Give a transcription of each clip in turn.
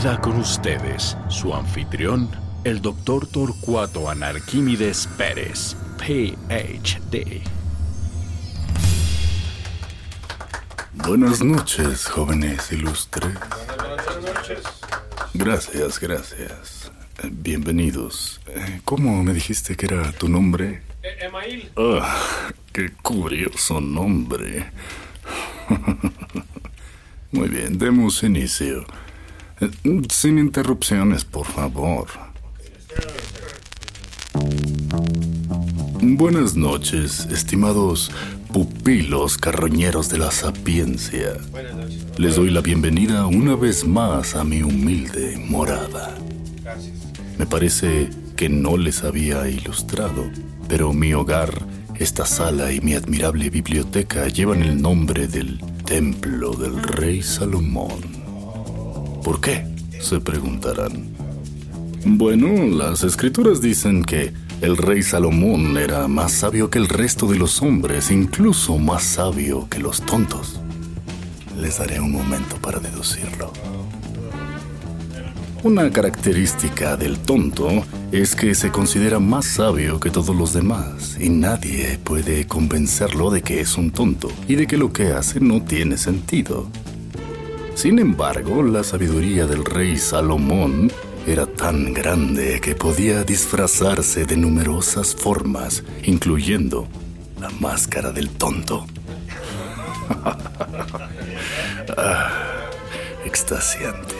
Queda con ustedes su anfitrión, el doctor Torcuato Anarquímides Pérez, PhD. Buenas noches, jóvenes ilustres. Gracias, gracias. Eh, Bienvenidos. ¿Cómo me dijiste que era tu nombre? Email. Ah, qué curioso nombre. Muy bien, demos inicio. Sin interrupciones, por favor. Buenas noches, estimados pupilos carroñeros de la sapiencia. Les doy la bienvenida una vez más a mi humilde morada. Me parece que no les había ilustrado, pero mi hogar, esta sala y mi admirable biblioteca llevan el nombre del Templo del Rey Salomón. ¿Por qué? Se preguntarán. Bueno, las escrituras dicen que el rey Salomón era más sabio que el resto de los hombres, incluso más sabio que los tontos. Les daré un momento para deducirlo. Una característica del tonto es que se considera más sabio que todos los demás y nadie puede convencerlo de que es un tonto y de que lo que hace no tiene sentido. Sin embargo, la sabiduría del rey Salomón era tan grande que podía disfrazarse de numerosas formas, incluyendo la máscara del tonto. Ah, extasiante.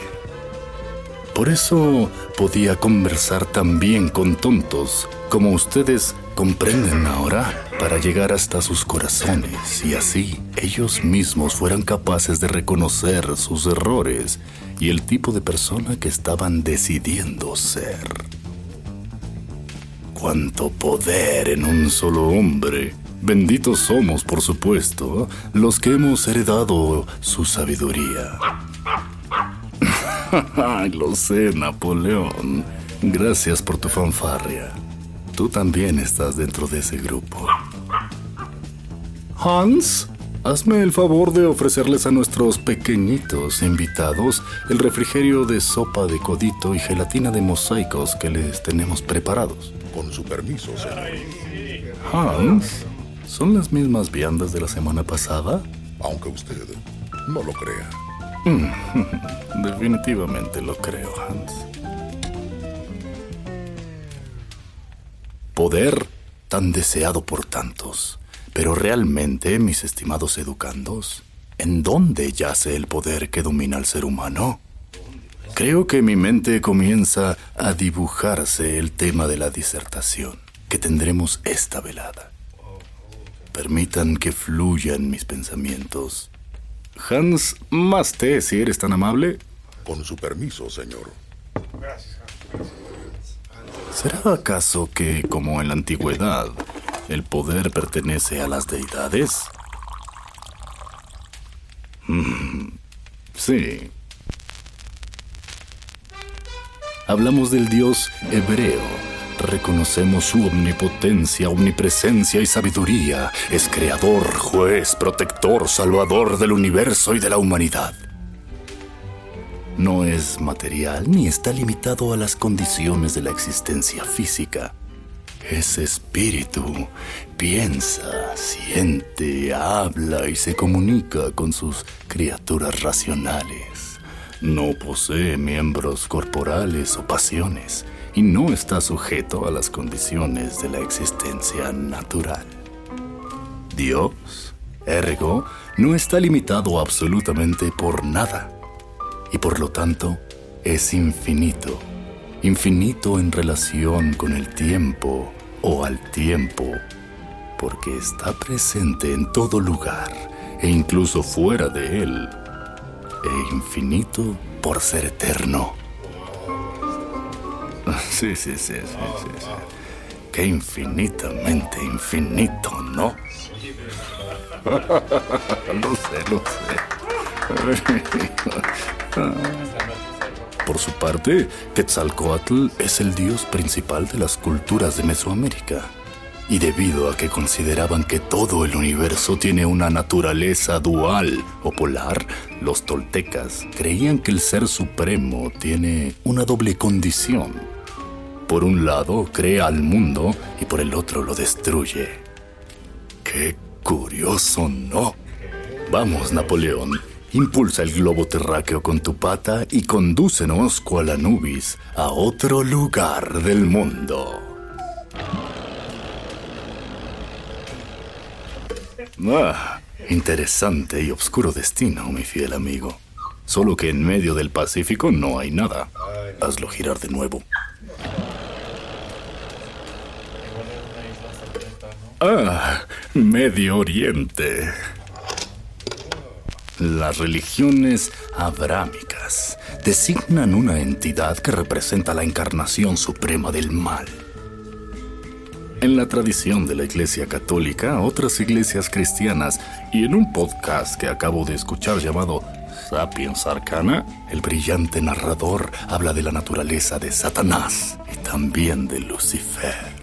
Por eso podía conversar tan bien con tontos como ustedes comprenden ahora para llegar hasta sus corazones y así ellos mismos fueran capaces de reconocer sus errores y el tipo de persona que estaban decidiendo ser. Cuánto poder en un solo hombre. Benditos somos, por supuesto, los que hemos heredado su sabiduría. Lo sé, Napoleón. Gracias por tu fanfarria. Tú también estás dentro de ese grupo. Hans, hazme el favor de ofrecerles a nuestros pequeñitos invitados el refrigerio de sopa de codito y gelatina de mosaicos que les tenemos preparados. Con su permiso, señor. Hans, ¿son las mismas viandas de la semana pasada? Aunque usted no lo crea. Definitivamente lo creo, Hans. Poder tan deseado por tantos. Pero realmente, mis estimados educandos, ¿en dónde yace el poder que domina al ser humano? Creo que mi mente comienza a dibujarse el tema de la disertación que tendremos esta velada. Permitan que fluyan mis pensamientos. Hans, más té si eres tan amable. Con su permiso, señor. ¿Será acaso que, como en la antigüedad, el poder pertenece a las deidades? Mm, sí. Hablamos del dios hebreo. Reconocemos su omnipotencia, omnipresencia y sabiduría. Es creador, juez, protector, salvador del universo y de la humanidad. No es material ni está limitado a las condiciones de la existencia física. Ese espíritu piensa, siente, habla y se comunica con sus criaturas racionales. No posee miembros corporales o pasiones y no está sujeto a las condiciones de la existencia natural. Dios, ergo, no está limitado absolutamente por nada y por lo tanto es infinito, infinito en relación con el tiempo o al tiempo, porque está presente en todo lugar e incluso fuera de él, e infinito por ser eterno. Sí, sí, sí, sí, sí, sí. Qué infinitamente infinito, ¿no? lo sé, lo sé. Por su parte, Quetzalcoatl es el dios principal de las culturas de Mesoamérica. Y debido a que consideraban que todo el universo tiene una naturaleza dual o polar, los toltecas creían que el ser supremo tiene una doble condición. Por un lado, crea al mundo y por el otro lo destruye. Qué curioso, ¿no? Vamos, Napoleón, Impulsa el globo terráqueo con tu pata y condúcenos cual Anubis a otro lugar del mundo. Ah, interesante y oscuro destino, mi fiel amigo. Solo que en medio del Pacífico no hay nada. Hazlo girar de nuevo. Ah, Medio Oriente. Las religiones abrámicas designan una entidad que representa la encarnación suprema del mal. En la tradición de la Iglesia Católica, otras iglesias cristianas y en un podcast que acabo de escuchar llamado Sapiens Arcana, el brillante narrador habla de la naturaleza de Satanás y también de Lucifer.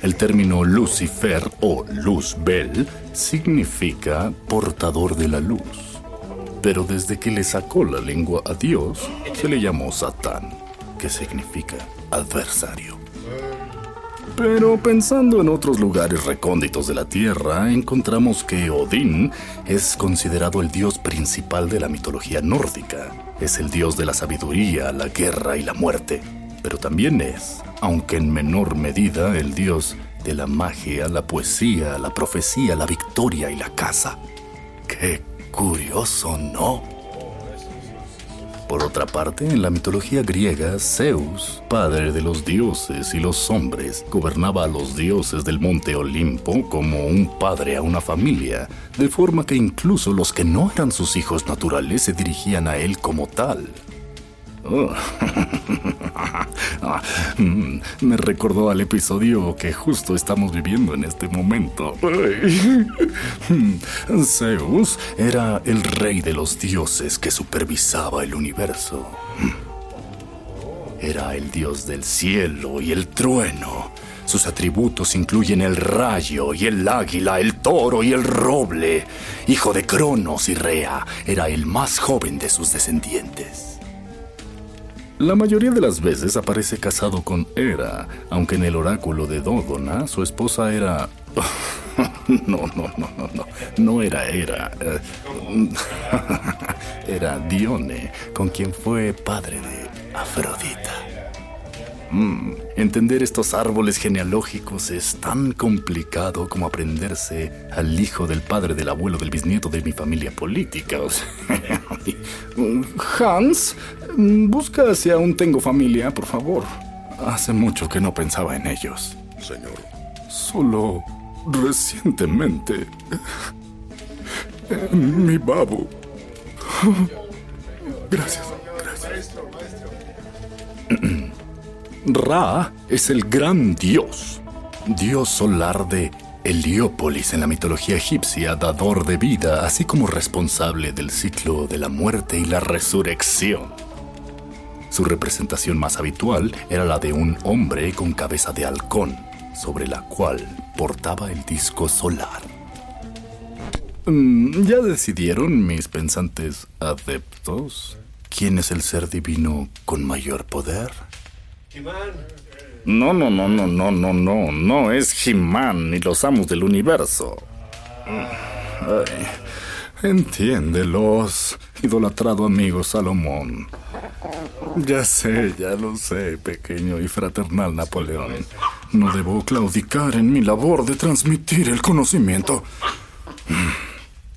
El término Lucifer o Luzbel significa portador de la luz. Pero desde que le sacó la lengua a Dios, se le llamó Satán, que significa adversario. Pero pensando en otros lugares recónditos de la Tierra, encontramos que Odín es considerado el dios principal de la mitología nórdica. Es el dios de la sabiduría, la guerra y la muerte. Pero también es, aunque en menor medida, el dios de la magia, la poesía, la profecía, la victoria y la caza. Qué curioso, ¿no? Por otra parte, en la mitología griega, Zeus, padre de los dioses y los hombres, gobernaba a los dioses del monte Olimpo como un padre a una familia, de forma que incluso los que no eran sus hijos naturales se dirigían a él como tal. Oh. Mm, me recordó al episodio que justo estamos viviendo en este momento. Zeus era el rey de los dioses que supervisaba el universo. Era el dios del cielo y el trueno. Sus atributos incluyen el rayo y el águila, el toro y el roble. Hijo de Cronos y Rea, era el más joven de sus descendientes. La mayoría de las veces aparece casado con Hera, aunque en el oráculo de Dodona su esposa era... No, no, no, no, no, no era Hera. Eh, era Dione, con quien fue padre de Afrodita. Mm, entender estos árboles genealógicos es tan complicado como aprenderse al hijo del padre del abuelo del bisnieto de mi familia política. Hans, busca si aún tengo familia, por favor. Hace mucho que no pensaba en ellos. Señor. Solo recientemente. Mi babo. Gracias, gracias. Ra es el gran dios, dios solar de Heliópolis en la mitología egipcia, dador de vida, así como responsable del ciclo de la muerte y la resurrección. Su representación más habitual era la de un hombre con cabeza de halcón, sobre la cual portaba el disco solar. Mm, ¿Ya decidieron mis pensantes adeptos quién es el ser divino con mayor poder? No, no, no, no, no, no, no, no es He-Man ni los amos del universo. Ay, entiéndelos, idolatrado amigo Salomón. Ya sé, ya lo sé, pequeño y fraternal Napoleón. No debo claudicar en mi labor de transmitir el conocimiento.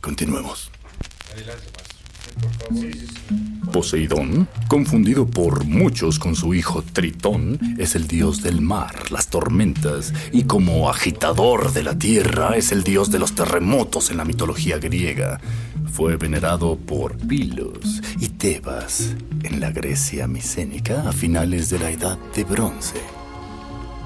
Continuemos. Poseidón, confundido por muchos con su hijo Tritón, es el dios del mar, las tormentas, y como agitador de la tierra es el dios de los terremotos en la mitología griega. Fue venerado por Pilos y Tebas en la Grecia micénica a finales de la Edad de Bronce.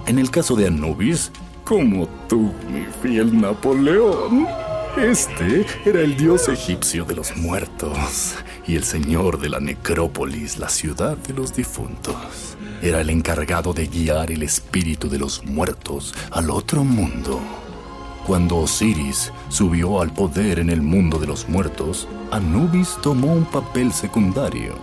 En el caso de Anubis, como tú, mi fiel Napoleón, este era el dios egipcio de los muertos y el señor de la necrópolis, la ciudad de los difuntos. Era el encargado de guiar el espíritu de los muertos al otro mundo. Cuando Osiris subió al poder en el mundo de los muertos, Anubis tomó un papel secundario,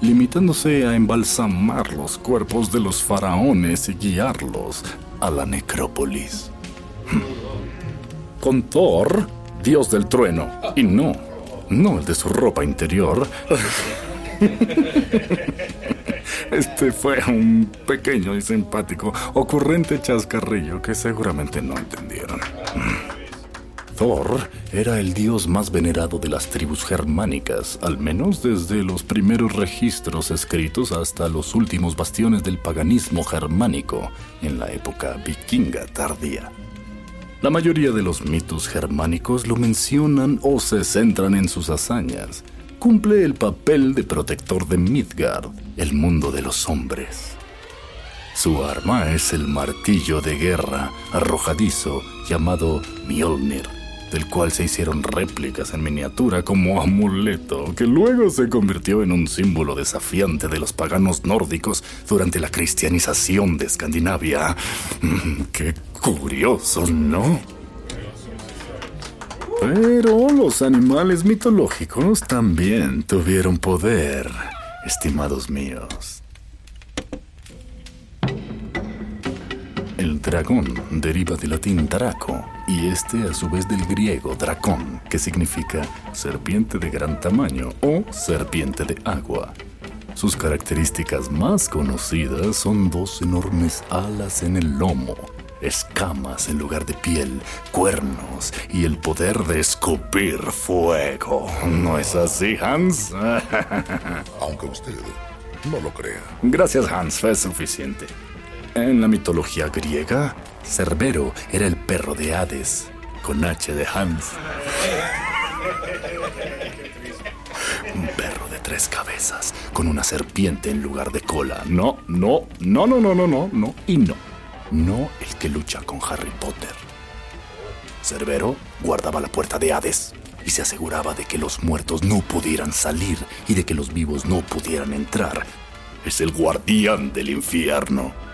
limitándose a embalsamar los cuerpos de los faraones y guiarlos a la necrópolis. Con Thor, dios del trueno, y no, no el de su ropa interior. Este fue un pequeño y simpático, ocurrente chascarrillo que seguramente no entendieron. Thor era el dios más venerado de las tribus germánicas, al menos desde los primeros registros escritos hasta los últimos bastiones del paganismo germánico en la época vikinga tardía. La mayoría de los mitos germánicos lo mencionan o se centran en sus hazañas. Cumple el papel de protector de Midgard, el mundo de los hombres. Su arma es el martillo de guerra arrojadizo llamado Mjolnir, del cual se hicieron réplicas en miniatura como amuleto, que luego se convirtió en un símbolo desafiante de los paganos nórdicos durante la cristianización de Escandinavia. Mm, Qué curioso, ¿no? Pero los animales mitológicos también tuvieron poder, estimados míos. El dragón deriva del latín draco y este a su vez del griego dracón, que significa serpiente de gran tamaño o serpiente de agua. Sus características más conocidas son dos enormes alas en el lomo, escamas en lugar de piel, cuernos y el poder de escupir fuego. ¿No es así, Hans? Aunque usted no lo crea. Gracias, Hans, fue suficiente. En la mitología griega, Cerbero era el perro de Hades, con H de Hans. Un perro de tres cabezas, con una serpiente en lugar de cola. No, no, no, no, no, no, no, no, y no. No el que lucha con Harry Potter. Cerbero guardaba la puerta de Hades y se aseguraba de que los muertos no pudieran salir y de que los vivos no pudieran entrar. Es el guardián del infierno.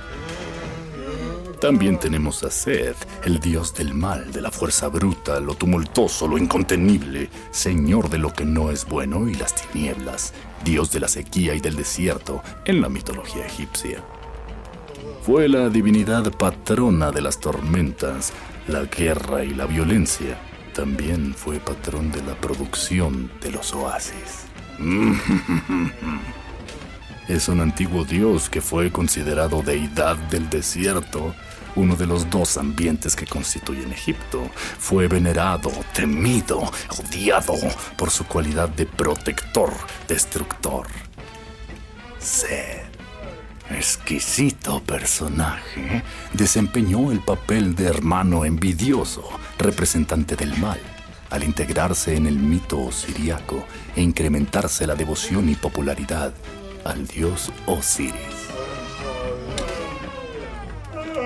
También tenemos a Seth, el dios del mal, de la fuerza bruta, lo tumultuoso, lo incontenible, señor de lo que no es bueno y las tinieblas, dios de la sequía y del desierto en la mitología egipcia. Fue la divinidad patrona de las tormentas, la guerra y la violencia. También fue patrón de la producción de los oasis. Es un antiguo dios que fue considerado deidad del desierto, uno de los dos ambientes que constituyen Egipto. Fue venerado, temido, odiado por su cualidad de protector, destructor. Seth, exquisito personaje, desempeñó el papel de hermano envidioso, representante del mal al integrarse en el mito osiriaco e incrementarse la devoción y popularidad al dios Osiris.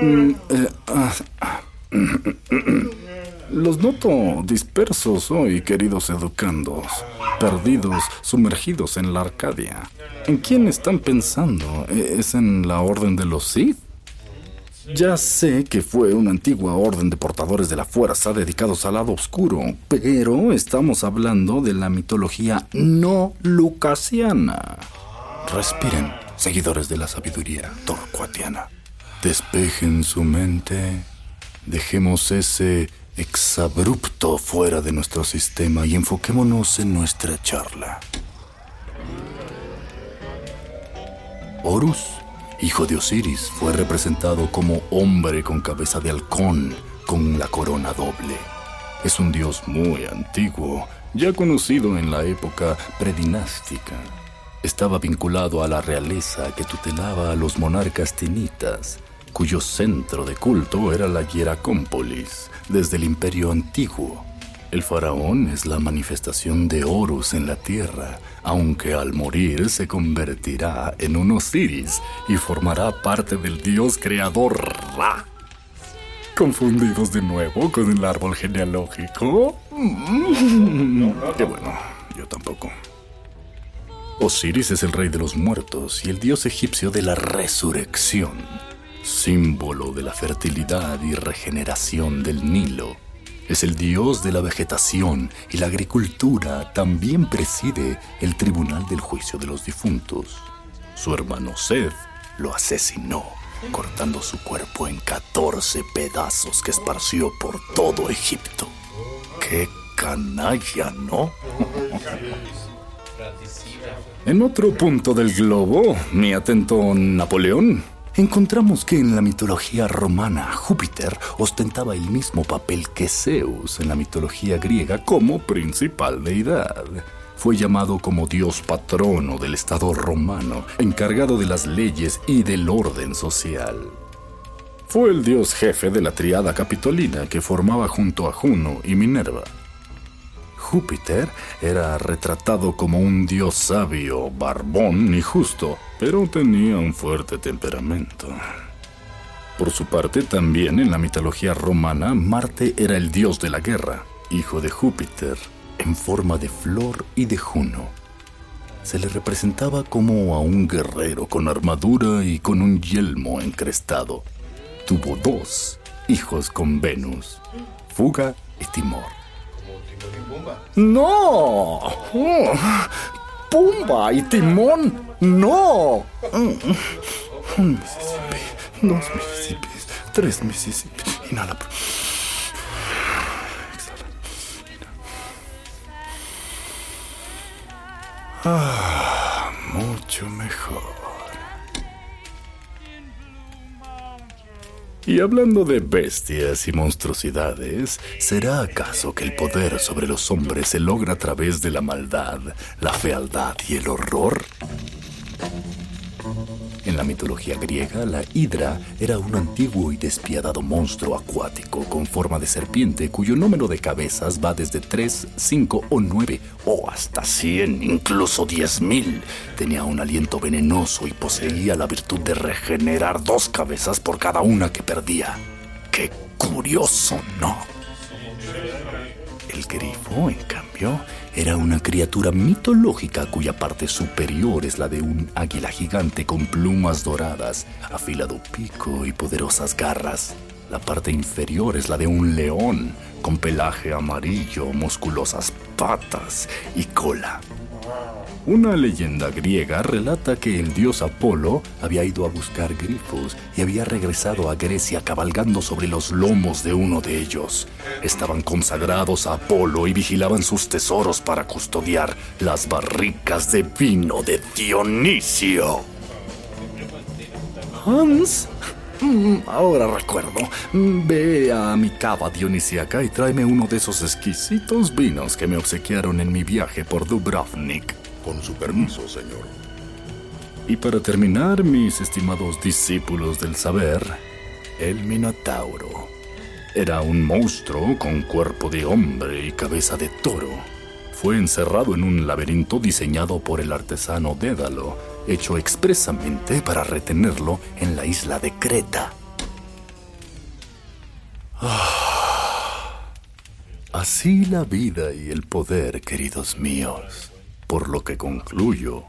Mm, eh, ah, ah. Los noto dispersos hoy, queridos educandos, perdidos, sumergidos en la Arcadia. ¿En quién están pensando? ¿Es en la orden de los Sith? Ya sé que fue una antigua orden de portadores de la fuerza dedicados al lado oscuro, pero estamos hablando de la mitología no lucasiana. Respiren, seguidores de la sabiduría torcuatiana. Despejen su mente, dejemos ese exabrupto fuera de nuestro sistema y enfoquémonos en nuestra charla. Horus, hijo de Osiris, fue representado como hombre con cabeza de halcón, con la corona doble. Es un dios muy antiguo, ya conocido en la época predinástica. Estaba vinculado a la realeza que tutelaba a los monarcas tenitas, cuyo centro de culto era la Hieracómpolis, desde el imperio antiguo. El faraón es la manifestación de Horus en la tierra, aunque al morir se convertirá en un Osiris y formará parte del dios creador Ra. ¿Confundidos de nuevo con el árbol genealógico? Qué bueno, yo tampoco. Osiris es el rey de los muertos y el dios egipcio de la resurrección, símbolo de la fertilidad y regeneración del Nilo. Es el dios de la vegetación y la agricultura. También preside el tribunal del juicio de los difuntos. Su hermano Seth lo asesinó, cortando su cuerpo en 14 pedazos que esparció por todo Egipto. ¡Qué canalla, ¿no? En otro punto del globo, mi atento Napoleón, encontramos que en la mitología romana Júpiter ostentaba el mismo papel que Zeus en la mitología griega como principal deidad. Fue llamado como dios patrono del Estado romano, encargado de las leyes y del orden social. Fue el dios jefe de la triada capitolina que formaba junto a Juno y Minerva. Júpiter era retratado como un dios sabio, barbón y justo, pero tenía un fuerte temperamento. Por su parte, también en la mitología romana, Marte era el dios de la guerra, hijo de Júpiter, en forma de flor y de Juno. Se le representaba como a un guerrero con armadura y con un yelmo encrestado. Tuvo dos hijos con Venus, Fuga y Timor. ¡No! Oh, ¡Pumba y Timón! ¡No! Un Mississippi, dos Mississippis, tres Mississippi. Inhala. Exhala. Ah, mucho mejor. Y hablando de bestias y monstruosidades, ¿será acaso que el poder sobre los hombres se logra a través de la maldad, la fealdad y el horror? La mitología griega, la hidra era un antiguo y despiadado monstruo acuático con forma de serpiente cuyo número de cabezas va desde 3, 5 o 9 o hasta 100, incluso 10.000. Tenía un aliento venenoso y poseía la virtud de regenerar dos cabezas por cada una que perdía. ¡Qué curioso, no! El grifo, en cambio, era una criatura mitológica cuya parte superior es la de un águila gigante con plumas doradas, afilado pico y poderosas garras. La parte inferior es la de un león con pelaje amarillo, musculosas patas y cola. Una leyenda griega relata que el dios Apolo había ido a buscar grifos y había regresado a Grecia cabalgando sobre los lomos de uno de ellos. Estaban consagrados a Apolo y vigilaban sus tesoros para custodiar las barricas de vino de Dionisio. Hans, mm, ahora recuerdo. Ve a mi cava dionisiaca y tráeme uno de esos exquisitos vinos que me obsequiaron en mi viaje por Dubrovnik. Con su permiso, señor. Y para terminar, mis estimados discípulos del saber, el Minotauro. Era un monstruo con cuerpo de hombre y cabeza de toro. Fue encerrado en un laberinto diseñado por el artesano Dédalo, hecho expresamente para retenerlo en la isla de Creta. Ah, así la vida y el poder, queridos míos por lo que concluyo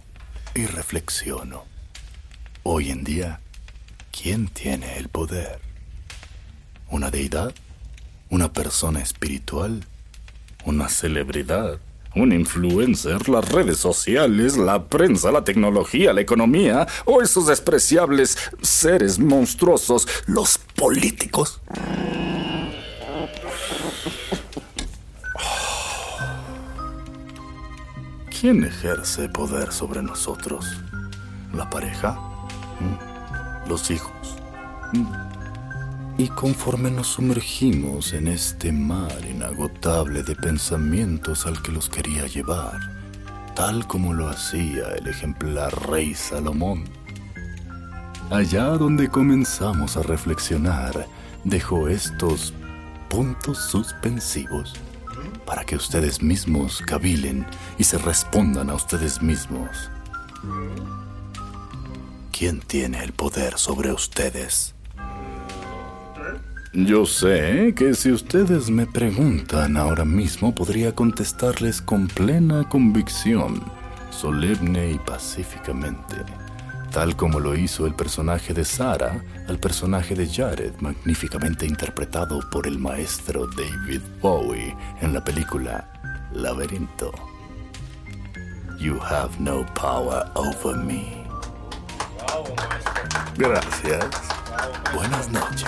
y reflexiono. Hoy en día, ¿quién tiene el poder? ¿Una deidad? ¿Una persona espiritual? ¿Una celebridad? ¿Un influencer, las redes sociales, la prensa, la tecnología, la economía o esos despreciables seres monstruosos, los políticos? ¿Quién ejerce poder sobre nosotros? ¿La pareja? ¿Mm? ¿Los hijos? ¿Mm? Y conforme nos sumergimos en este mar inagotable de pensamientos al que los quería llevar, tal como lo hacía el ejemplar rey Salomón, allá donde comenzamos a reflexionar, dejó estos puntos suspensivos para que ustedes mismos cavilen y se respondan a ustedes mismos. ¿Quién tiene el poder sobre ustedes? Yo sé que si ustedes me preguntan ahora mismo podría contestarles con plena convicción, solemne y pacíficamente, tal como lo hizo el personaje de Sara al personaje de Jared, magníficamente interpretado por el maestro David Bowie en la película Laberinto. You have no power over me. Gracias. Buenas noches.